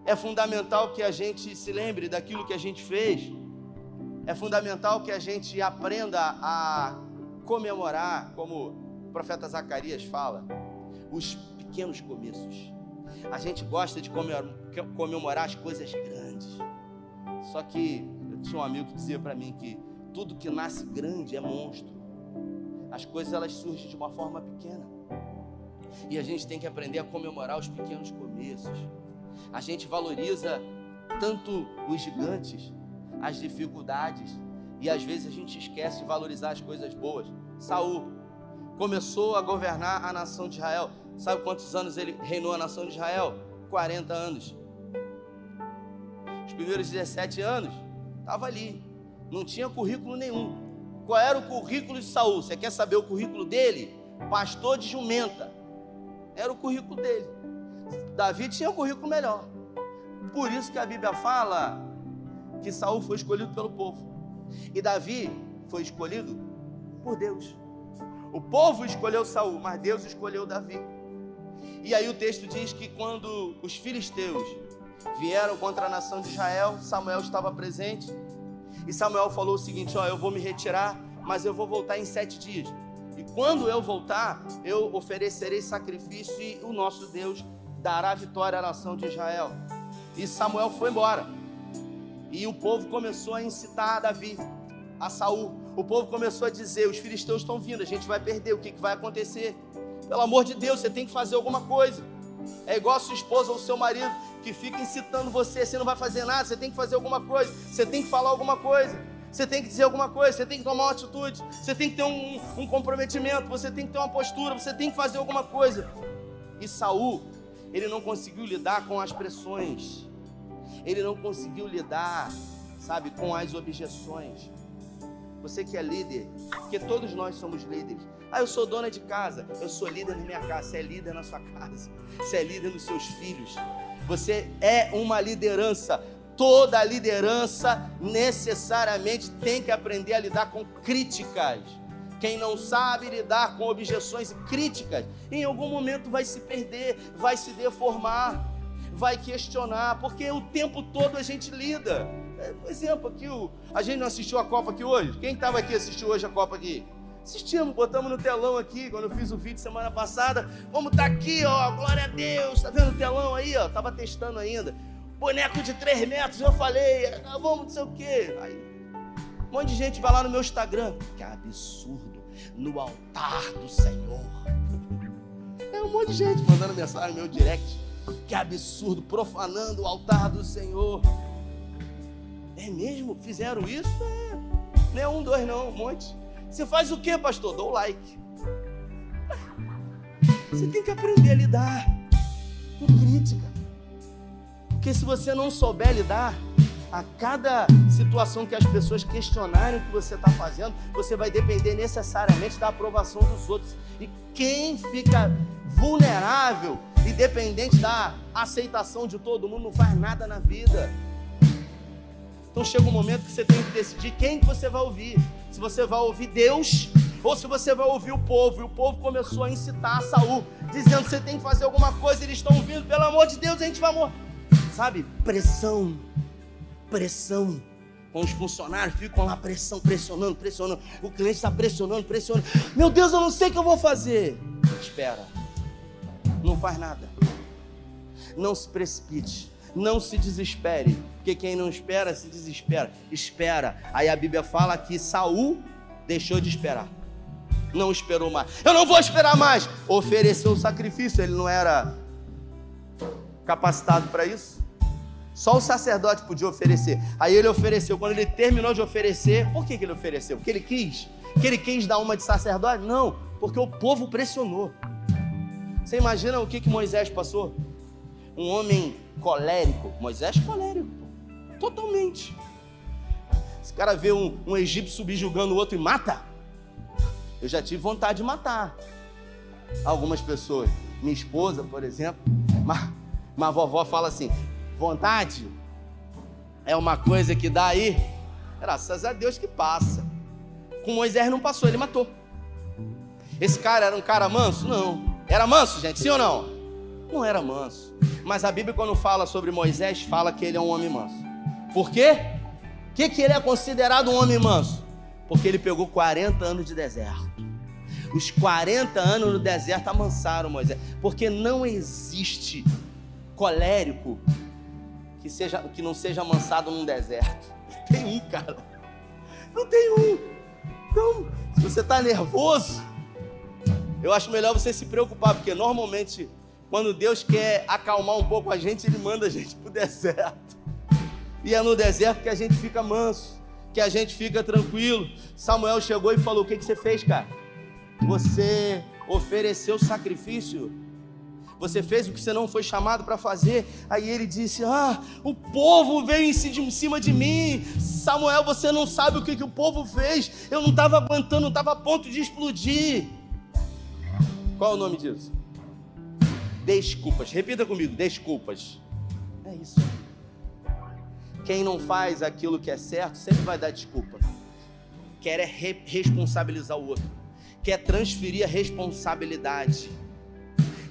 É fundamental que a gente se lembre daquilo que a gente fez. É fundamental que a gente aprenda a comemorar, como o profeta Zacarias fala, os pequenos começos. A gente gosta de comemorar as coisas grandes. Só que eu tinha um amigo que dizia para mim que tudo que nasce grande é monstro. As coisas elas surgem de uma forma pequena. E a gente tem que aprender a comemorar os pequenos começos. A gente valoriza tanto os gigantes, as dificuldades, e às vezes a gente esquece de valorizar as coisas boas. Saul começou a governar a nação de Israel. Sabe quantos anos ele reinou a nação de Israel? 40 anos. Os primeiros 17 anos estava ali, não tinha currículo nenhum. Qual era o currículo de Saul? Você quer saber o currículo dele? Pastor de jumenta. Era o currículo dele. Davi tinha um currículo melhor. Por isso que a Bíblia fala que Saul foi escolhido pelo povo. E Davi foi escolhido por Deus. O povo escolheu Saul, mas Deus escolheu Davi. E aí o texto diz que quando os filisteus vieram contra a nação de Israel, Samuel estava presente. E Samuel falou o seguinte: Ó, eu vou me retirar, mas eu vou voltar em sete dias. E quando eu voltar, eu oferecerei sacrifício e o nosso Deus dará vitória à nação de Israel. E Samuel foi embora. E o povo começou a incitar a Davi, a Saul. O povo começou a dizer: os filisteus estão vindo, a gente vai perder, o que, que vai acontecer? Pelo amor de Deus, você tem que fazer alguma coisa. É igual a sua esposa ou o seu marido que fica incitando você, você não vai fazer nada, você tem que fazer alguma coisa, você tem que falar alguma coisa. Você tem que dizer alguma coisa, você tem que tomar uma atitude, você tem que ter um, um comprometimento, você tem que ter uma postura, você tem que fazer alguma coisa. E Saul, ele não conseguiu lidar com as pressões, ele não conseguiu lidar, sabe, com as objeções. Você que é líder, porque todos nós somos líderes. Ah, eu sou dona de casa, eu sou líder na minha casa, você é líder na sua casa, você é líder nos seus filhos. Você é uma liderança toda liderança necessariamente tem que aprender a lidar com críticas. Quem não sabe lidar com objeções e críticas, em algum momento vai se perder, vai se deformar, vai questionar, porque o tempo todo a gente lida. É, por exemplo, aqui o, a gente não assistiu a Copa aqui hoje? Quem estava aqui assistiu hoje a Copa aqui? Assistimos, botamos no telão aqui, quando eu fiz o vídeo semana passada. Vamos estar tá aqui, ó, glória a Deus. Tá vendo o telão aí, ó? Tava testando ainda boneco de 3 metros. Eu falei, ah, vamos, não sei o quê. Aí, um monte de gente vai lá no meu Instagram. Que absurdo. No altar do Senhor. É um monte de gente mandando mensagem no meu direct. Que absurdo, profanando o altar do Senhor. É mesmo? Fizeram isso? É. Não é um, dois, não, um monte. Você faz o que, pastor? Dou like. Você tem que aprender a lidar com crítica. Porque se você não souber lidar, a cada situação que as pessoas questionarem o que você está fazendo, você vai depender necessariamente da aprovação dos outros. E quem fica vulnerável e dependente da aceitação de todo mundo não faz nada na vida. Então chega um momento que você tem que decidir quem que você vai ouvir. Se você vai ouvir Deus ou se você vai ouvir o povo. E o povo começou a incitar a Saul, dizendo: você tem que fazer alguma coisa. Eles estão vindo, pelo amor de Deus, a gente vai morrer sabe, pressão, pressão. Com os funcionários ficam lá pressão, pressionando, pressionando. O cliente está pressionando, pressionando. Meu Deus, eu não sei o que eu vou fazer. Espera. Não faz nada. Não se precipite. Não se desespere. Porque quem não espera se desespera. Espera. Aí a Bíblia fala que Saul deixou de esperar. Não esperou mais. Eu não vou esperar mais. Ofereceu o sacrifício. Ele não era capacitado para isso. Só o sacerdote podia oferecer. Aí ele ofereceu. Quando ele terminou de oferecer, por que, que ele ofereceu? Porque ele quis? Que ele quis dar uma de sacerdote? Não, porque o povo pressionou. Você imagina o que, que Moisés passou? um homem colérico. Moisés colérico, totalmente. Esse cara vê um, um egípcio subjugando o outro e mata. Eu já tive vontade de matar algumas pessoas. Minha esposa, por exemplo. Mas, mas vovó fala assim: vontade é uma coisa que dá aí. Graças a Deus que passa. Com Moisés não passou, ele matou. Esse cara era um cara manso? Não. Era manso, gente? Sim ou não? Não era manso. Mas a Bíblia, quando fala sobre Moisés, fala que ele é um homem manso. Por quê? Por que, que ele é considerado um homem manso? Porque ele pegou 40 anos de deserto. Os 40 anos no deserto amansaram Moisés. Porque não existe colérico que, seja, que não seja amansado num deserto. Tem um, cara. Não tem um. Então, se você está nervoso, eu acho melhor você se preocupar, porque normalmente, quando Deus quer acalmar um pouco a gente, Ele manda a gente para o deserto. E é no deserto que a gente fica manso que a gente fica tranquilo. Samuel chegou e falou: O que, que você fez, cara? Você ofereceu sacrifício. Você fez o que você não foi chamado para fazer. Aí ele disse: Ah, o povo veio em cima de mim. Samuel, você não sabe o que, que o povo fez. Eu não estava aguentando, estava a ponto de explodir. Qual o nome disso? Desculpas. Repita comigo: desculpas. É isso. Quem não faz aquilo que é certo sempre vai dar desculpa. Quer é re responsabilizar o outro. Quer transferir a responsabilidade.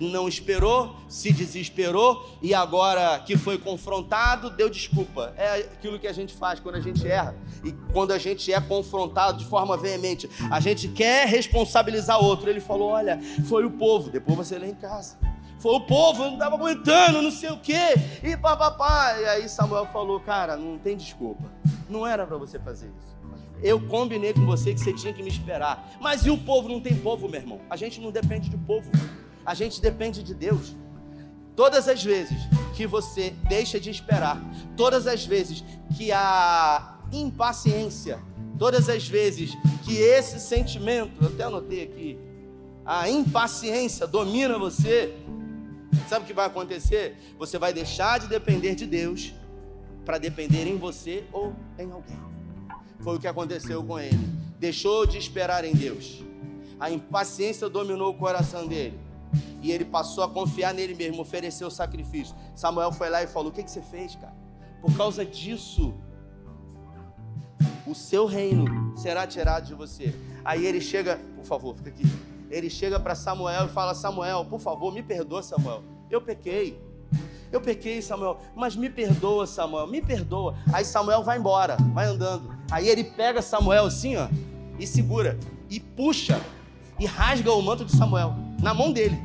Não esperou, se desesperou e agora que foi confrontado, deu desculpa. É aquilo que a gente faz quando a gente erra e quando a gente é confrontado de forma veemente. A gente quer responsabilizar o outro. Ele falou: Olha, foi o povo. Depois você lê em casa. Foi o povo, não estava aguentando, não sei o quê. E papapá. E aí Samuel falou, cara, não tem desculpa. Não era para você fazer isso. Eu combinei com você que você tinha que me esperar. Mas e o povo? Não tem povo, meu irmão. A gente não depende de povo. A gente depende de Deus. Todas as vezes que você deixa de esperar, todas as vezes que a impaciência, todas as vezes que esse sentimento, eu até anotei aqui, a impaciência domina você, Sabe o que vai acontecer? Você vai deixar de depender de Deus para depender em você ou em alguém. Foi o que aconteceu com ele. Deixou de esperar em Deus. A impaciência dominou o coração dele. E ele passou a confiar nele mesmo, ofereceu sacrifício. Samuel foi lá e falou: O que, que você fez, cara? Por causa disso, o seu reino será tirado de você. Aí ele chega, por favor, fica aqui ele chega para Samuel e fala: Samuel, por favor, me perdoa, Samuel. Eu pequei. Eu pequei, Samuel, mas me perdoa, Samuel, me perdoa. Aí Samuel vai embora, vai andando. Aí ele pega Samuel assim, ó, e segura, e puxa, e rasga o manto de Samuel na mão dele.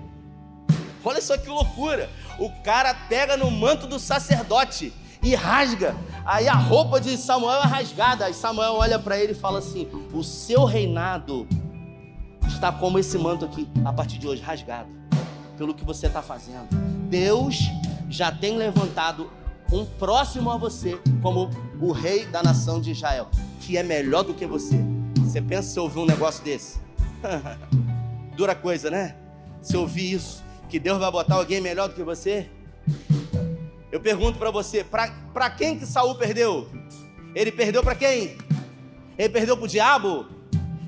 Olha só que loucura. O cara pega no manto do sacerdote e rasga. Aí a roupa de Samuel é rasgada. Aí Samuel olha para ele e fala assim: O seu reinado está como esse manto aqui, a partir de hoje, rasgado, pelo que você está fazendo. Deus já tem levantado um próximo a você como o rei da nação de Israel, que é melhor do que você. Você pensa se ouvir um negócio desse? Dura coisa, né? Se ouvir isso, que Deus vai botar alguém melhor do que você? Eu pergunto para você, para quem que Saul perdeu? Ele perdeu para quem? Ele perdeu para o diabo?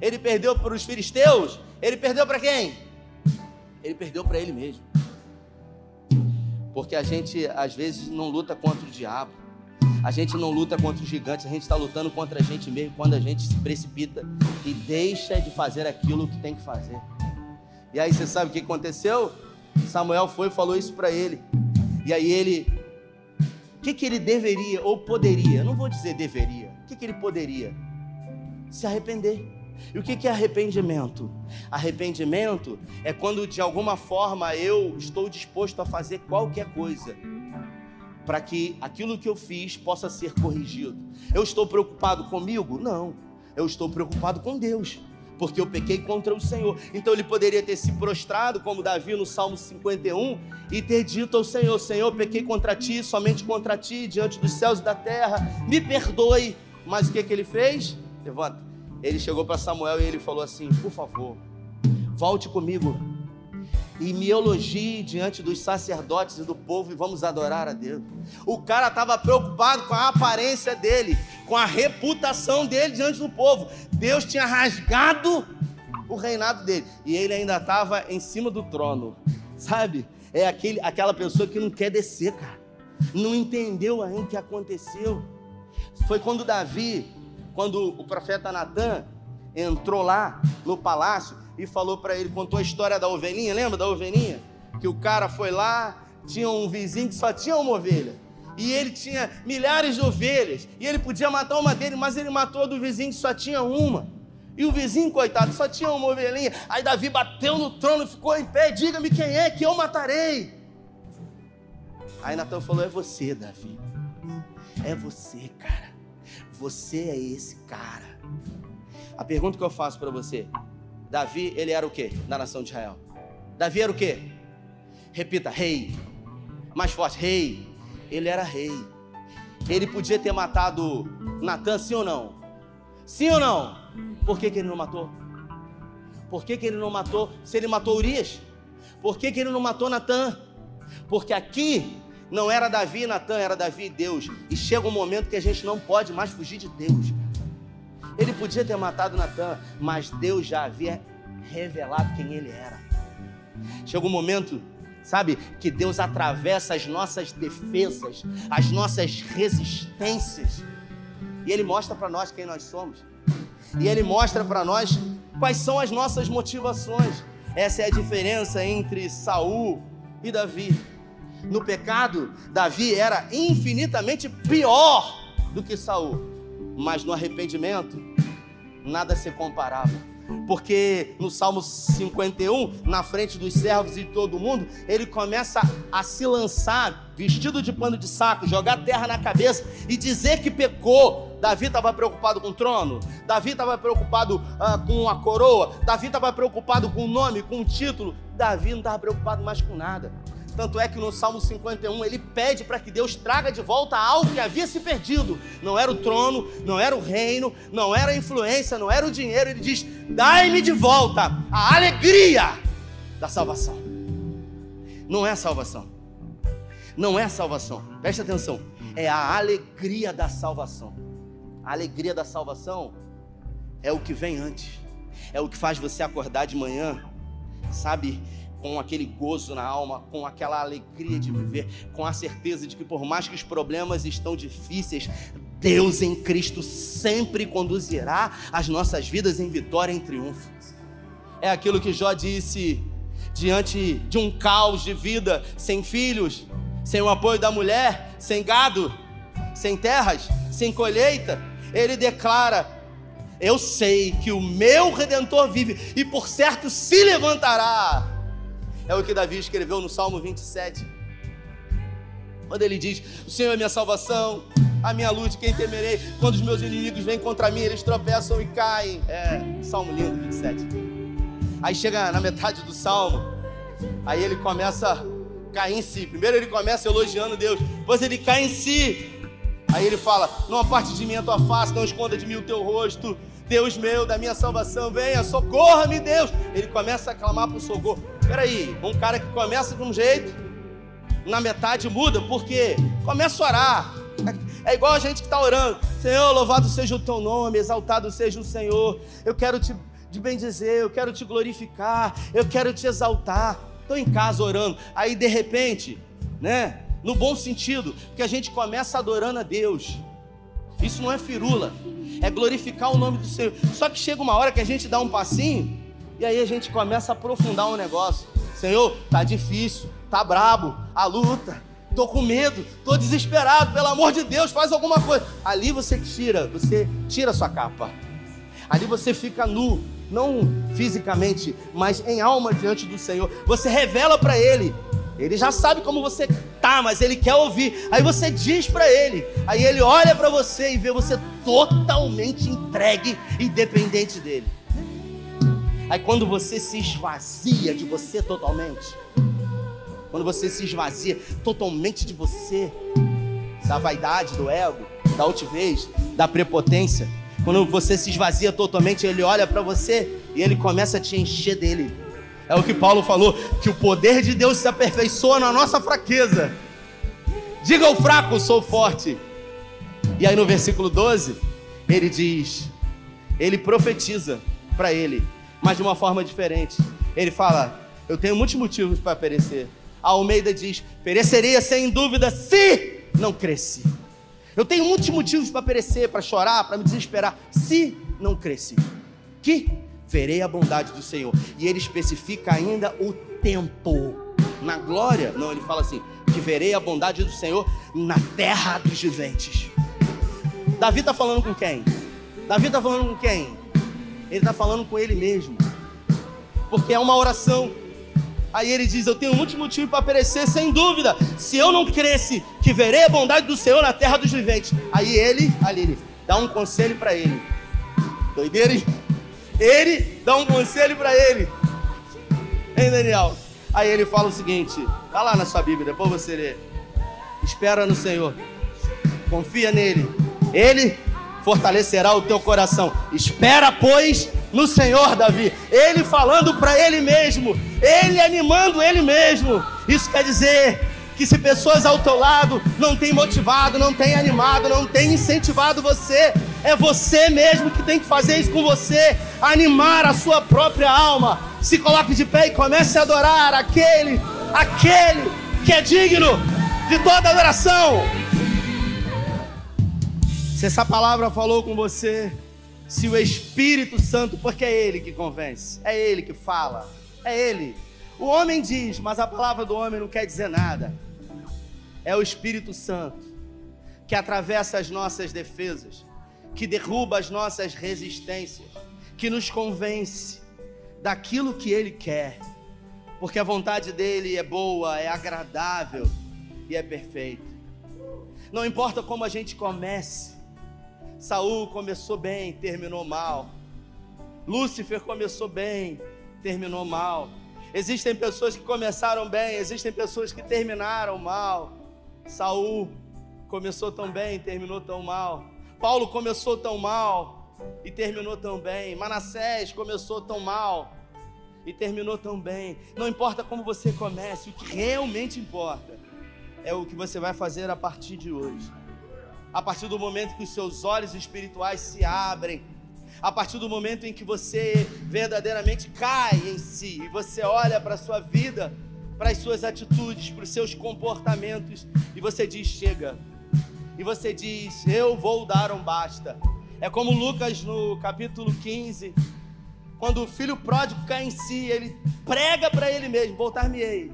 Ele perdeu para os filisteus? Ele perdeu para quem? Ele perdeu para ele mesmo. Porque a gente às vezes não luta contra o diabo. A gente não luta contra os gigantes, a gente está lutando contra a gente mesmo quando a gente se precipita e deixa de fazer aquilo que tem que fazer. E aí você sabe o que aconteceu? Samuel foi e falou isso para ele. E aí ele, o que, que ele deveria ou poderia? Não vou dizer deveria. O que, que ele poderia? Se arrepender. E o que é arrependimento? Arrependimento é quando de alguma forma eu estou disposto a fazer qualquer coisa para que aquilo que eu fiz possa ser corrigido. Eu estou preocupado comigo? Não. Eu estou preocupado com Deus, porque eu pequei contra o Senhor. Então ele poderia ter se prostrado, como Davi no Salmo 51, e ter dito ao Senhor: Senhor, pequei contra ti, somente contra ti, diante dos céus e da terra, me perdoe. Mas o que, que ele fez? Levanta ele chegou para Samuel e ele falou assim: Por favor, volte comigo. e me elogie diante dos sacerdotes e do povo e vamos adorar a Deus. O cara estava preocupado com a aparência dele, com a reputação dele diante do povo. Deus tinha rasgado o reinado dele e ele ainda estava em cima do trono, sabe? É aquele, aquela pessoa que não quer descer, cara. Não entendeu ainda o que aconteceu. Foi quando Davi, quando o profeta Natan entrou lá no palácio e falou para ele, contou a história da ovelhinha, lembra da ovelhinha? Que o cara foi lá, tinha um vizinho que só tinha uma ovelha. E ele tinha milhares de ovelhas. E ele podia matar uma dele, mas ele matou a do vizinho que só tinha uma. E o vizinho, coitado, só tinha uma ovelhinha. Aí Davi bateu no trono e ficou em pé. Diga-me quem é que eu matarei. Aí Natan falou: É você, Davi. É você, cara. Você é esse cara. A pergunta que eu faço para você: Davi, ele era o quê na nação de Israel? Davi era o quê? Repita, rei. Mais forte, rei. Ele era rei. Ele podia ter matado Natan, sim ou não? Sim ou não? Por que, que ele não matou? Por que, que ele não matou? Se ele matou Urias? Por que, que ele não matou Natan? Porque aqui não era Davi e Natan, era Davi e Deus. E chega um momento que a gente não pode mais fugir de Deus. Ele podia ter matado Natan, mas Deus já havia revelado quem ele era. Chega um momento, sabe, que Deus atravessa as nossas defesas, as nossas resistências, e Ele mostra para nós quem nós somos. E Ele mostra para nós quais são as nossas motivações. Essa é a diferença entre Saul e Davi. No pecado, Davi era infinitamente pior do que Saul mas no arrependimento nada se comparava. Porque no Salmo 51, na frente dos servos e de todo mundo, ele começa a se lançar vestido de pano de saco, jogar terra na cabeça e dizer que pecou. Davi estava preocupado com o trono, Davi estava preocupado uh, com a coroa, Davi estava preocupado com o nome, com o título. Davi não estava preocupado mais com nada. Tanto é que no Salmo 51 ele pede para que Deus traga de volta algo que havia se perdido. Não era o trono, não era o reino, não era a influência, não era o dinheiro. Ele diz: Dai-me de volta a alegria da salvação. Não é salvação. Não é salvação. Preste atenção. É a alegria da salvação. A alegria da salvação é o que vem antes. É o que faz você acordar de manhã, sabe? Com aquele gozo na alma, com aquela alegria de viver, com a certeza de que por mais que os problemas estão difíceis, Deus em Cristo sempre conduzirá as nossas vidas em vitória, em triunfo. É aquilo que Jó disse diante de um caos de vida, sem filhos, sem o apoio da mulher, sem gado, sem terras, sem colheita. Ele declara: Eu sei que o meu redentor vive e por certo se levantará é o que Davi escreveu no Salmo 27. Quando ele diz: O Senhor é minha salvação, a minha luz, quem temerei? Quando os meus inimigos vêm contra mim, eles tropeçam e caem. É, Salmo lindo 27. Aí chega na metade do salmo, aí ele começa a cair em si. Primeiro ele começa elogiando Deus, depois ele cai em si. Aí ele fala: Não aparte de mim a tua face, não esconda de mim o teu rosto. Deus meu, da minha salvação, venha, socorra-me, Deus. Ele começa a clamar por socorro. Peraí, um cara que começa de um jeito, na metade muda, porque começa a orar. É igual a gente que está orando. Senhor, louvado seja o teu nome, exaltado seja o Senhor. Eu quero te, te bendizer, eu quero te glorificar, eu quero te exaltar. Estou em casa orando. Aí de repente, né? No bom sentido, que a gente começa adorando a Deus. Isso não é firula, é glorificar o nome do Senhor. Só que chega uma hora que a gente dá um passinho e aí a gente começa a aprofundar um negócio. Senhor, tá difícil, tá brabo, a luta, tô com medo, tô desesperado, pelo amor de Deus, faz alguma coisa. Ali você tira, você tira a sua capa. Ali você fica nu, não fisicamente, mas em alma diante do Senhor. Você revela para ele. Ele já sabe como você tá, mas ele quer ouvir. Aí você diz para ele. Aí ele olha para você e vê você totalmente entregue e dependente dele. Aí quando você se esvazia de você totalmente, quando você se esvazia totalmente de você, da vaidade, do ego, da altivez, da prepotência, quando você se esvazia totalmente, ele olha para você e ele começa a te encher dele. É o que Paulo falou, que o poder de Deus se aperfeiçoa na nossa fraqueza. Diga ao fraco, sou forte. E aí no versículo 12, ele diz, ele profetiza para ele, mas de uma forma diferente. Ele fala: Eu tenho muitos motivos para perecer. A Almeida diz: Pereceria sem dúvida se não cresci. Eu tenho muitos motivos para perecer, para chorar, para me desesperar, se não cresci. Que verei a bondade do Senhor. E ele especifica ainda o tempo. Na glória, não, ele fala assim: que verei a bondade do Senhor na terra dos viventes. Davi está falando com quem? Davi está falando com quem? Ele está falando com ele mesmo. Porque é uma oração. Aí ele diz: Eu tenho muito motivo para perecer, sem dúvida. Se eu não cresce, que verei a bondade do Senhor na terra dos viventes. Aí ele, ali, ele dá um conselho para ele. Doideira, hein? Ele dá um conselho para ele. Hein, Daniel? Aí ele fala o seguinte: tá lá na sua Bíblia, depois você lê. Espera no Senhor, confia nele. Ele fortalecerá o teu coração. Espera, pois, no Senhor, Davi. Ele falando para ele mesmo, ele animando ele mesmo. Isso quer dizer que se pessoas ao teu lado não têm motivado, não têm animado, não têm incentivado você, é você mesmo que tem que fazer isso com você, animar a sua própria alma. Se coloque de pé e comece a adorar aquele, aquele que é digno de toda adoração. Se essa palavra falou com você, se o Espírito Santo, porque é Ele que convence, é Ele que fala, é Ele. O homem diz, mas a palavra do homem não quer dizer nada. É o Espírito Santo que atravessa as nossas defesas, que derruba as nossas resistências, que nos convence daquilo que Ele quer, porque a vontade dele é boa, é agradável e é perfeita. Não importa como a gente comece, Saul começou bem, terminou mal. Lúcifer começou bem, terminou mal. Existem pessoas que começaram bem, existem pessoas que terminaram mal. Saul começou tão bem, terminou tão mal. Paulo começou tão mal e terminou tão bem. Manassés começou tão mal e terminou tão bem. Não importa como você comece, o que realmente importa é o que você vai fazer a partir de hoje a partir do momento que os seus olhos espirituais se abrem, a partir do momento em que você verdadeiramente cai em si e você olha para a sua vida, para as suas atitudes, para os seus comportamentos e você diz: chega. E você diz: eu vou dar um basta. É como Lucas no capítulo 15, quando o filho pródigo cai em si, ele prega para ele mesmo: voltar-me-ei.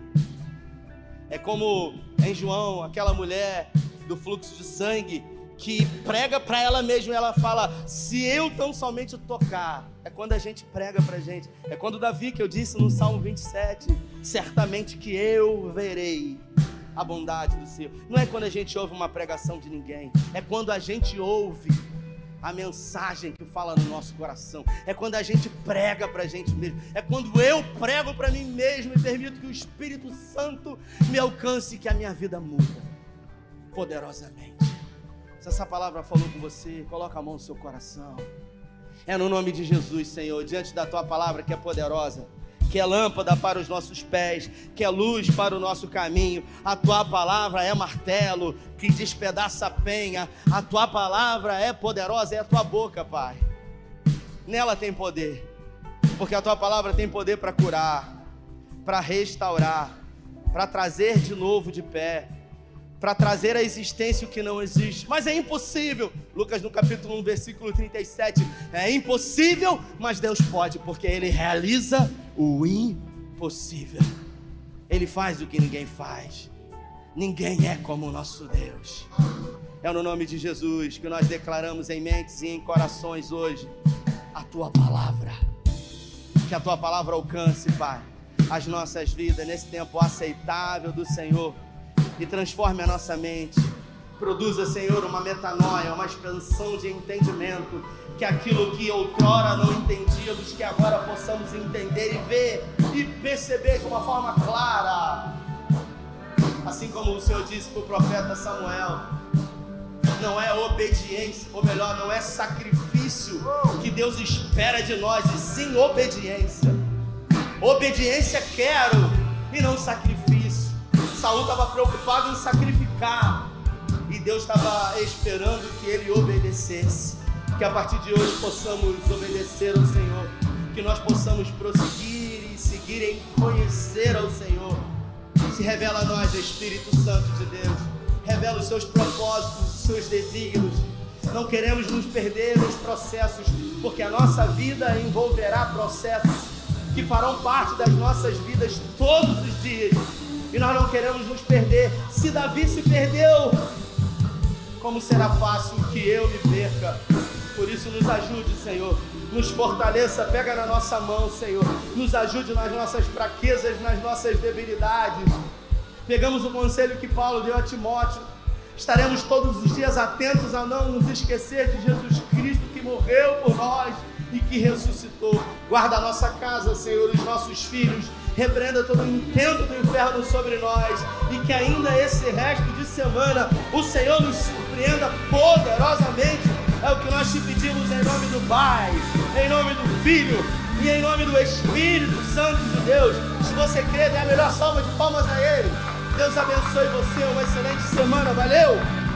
É como em João, aquela mulher do fluxo de sangue, que prega para ela mesma, ela fala: "Se eu tão somente tocar". É quando a gente prega para gente. É quando Davi que eu disse no Salmo 27, certamente que eu verei a bondade do Senhor. Não é quando a gente ouve uma pregação de ninguém, é quando a gente ouve a mensagem que fala no nosso coração. É quando a gente prega para a gente mesmo. É quando eu prego para mim mesmo e permito que o Espírito Santo me alcance e que a minha vida muda poderosamente. Se essa palavra falou com você, coloca a mão no seu coração. É no nome de Jesus, Senhor, diante da tua palavra que é poderosa, que é lâmpada para os nossos pés, que é luz para o nosso caminho. A tua palavra é martelo que despedaça a penha. A tua palavra é poderosa, é a tua boca, Pai. Nela tem poder, porque a tua palavra tem poder para curar, para restaurar, para trazer de novo de pé para trazer à existência o que não existe. Mas é impossível. Lucas no capítulo 1, versículo 37. É impossível, mas Deus pode, porque Ele realiza o impossível. Ele faz o que ninguém faz. Ninguém é como o nosso Deus. É no nome de Jesus que nós declaramos em mentes e em corações hoje a tua palavra. Que a tua palavra alcance, Pai, as nossas vidas nesse tempo aceitável do Senhor e transforme a nossa mente. Produza, Senhor, uma metanoia, uma expansão de entendimento, que aquilo que outrora não entendíamos, que agora possamos entender e ver e perceber de uma forma clara. Assim como o Senhor disse para o profeta Samuel, não é obediência, ou melhor, não é sacrifício que Deus espera de nós, e sim obediência. Obediência quero e não sacrifício. Saul estava preocupado em sacrificar e Deus estava esperando que ele obedecesse. Que a partir de hoje possamos obedecer ao Senhor, que nós possamos prosseguir e seguir em conhecer ao Senhor. Se revela a nós, Espírito Santo de Deus, revela os seus propósitos, os seus desígnios. Não queremos nos perder nos processos, porque a nossa vida envolverá processos que farão parte das nossas vidas todos os dias. E nós não queremos nos perder. Se Davi se perdeu, como será fácil que eu me perca? Por isso, nos ajude, Senhor. Nos fortaleça, pega na nossa mão, Senhor. Nos ajude nas nossas fraquezas, nas nossas debilidades. Pegamos o conselho que Paulo deu a Timóteo. Estaremos todos os dias atentos a não nos esquecer de Jesus Cristo que morreu por nós e que ressuscitou. Guarda a nossa casa, Senhor, os nossos filhos. Repreenda todo o intento do inferno sobre nós e que ainda esse resto de semana o Senhor nos surpreenda poderosamente. É o que nós te pedimos em nome do Pai, em nome do Filho e em nome do Espírito Santo de Deus. Se você crê, dê a melhor salva de palmas a Ele. Deus abençoe você, uma excelente semana. Valeu!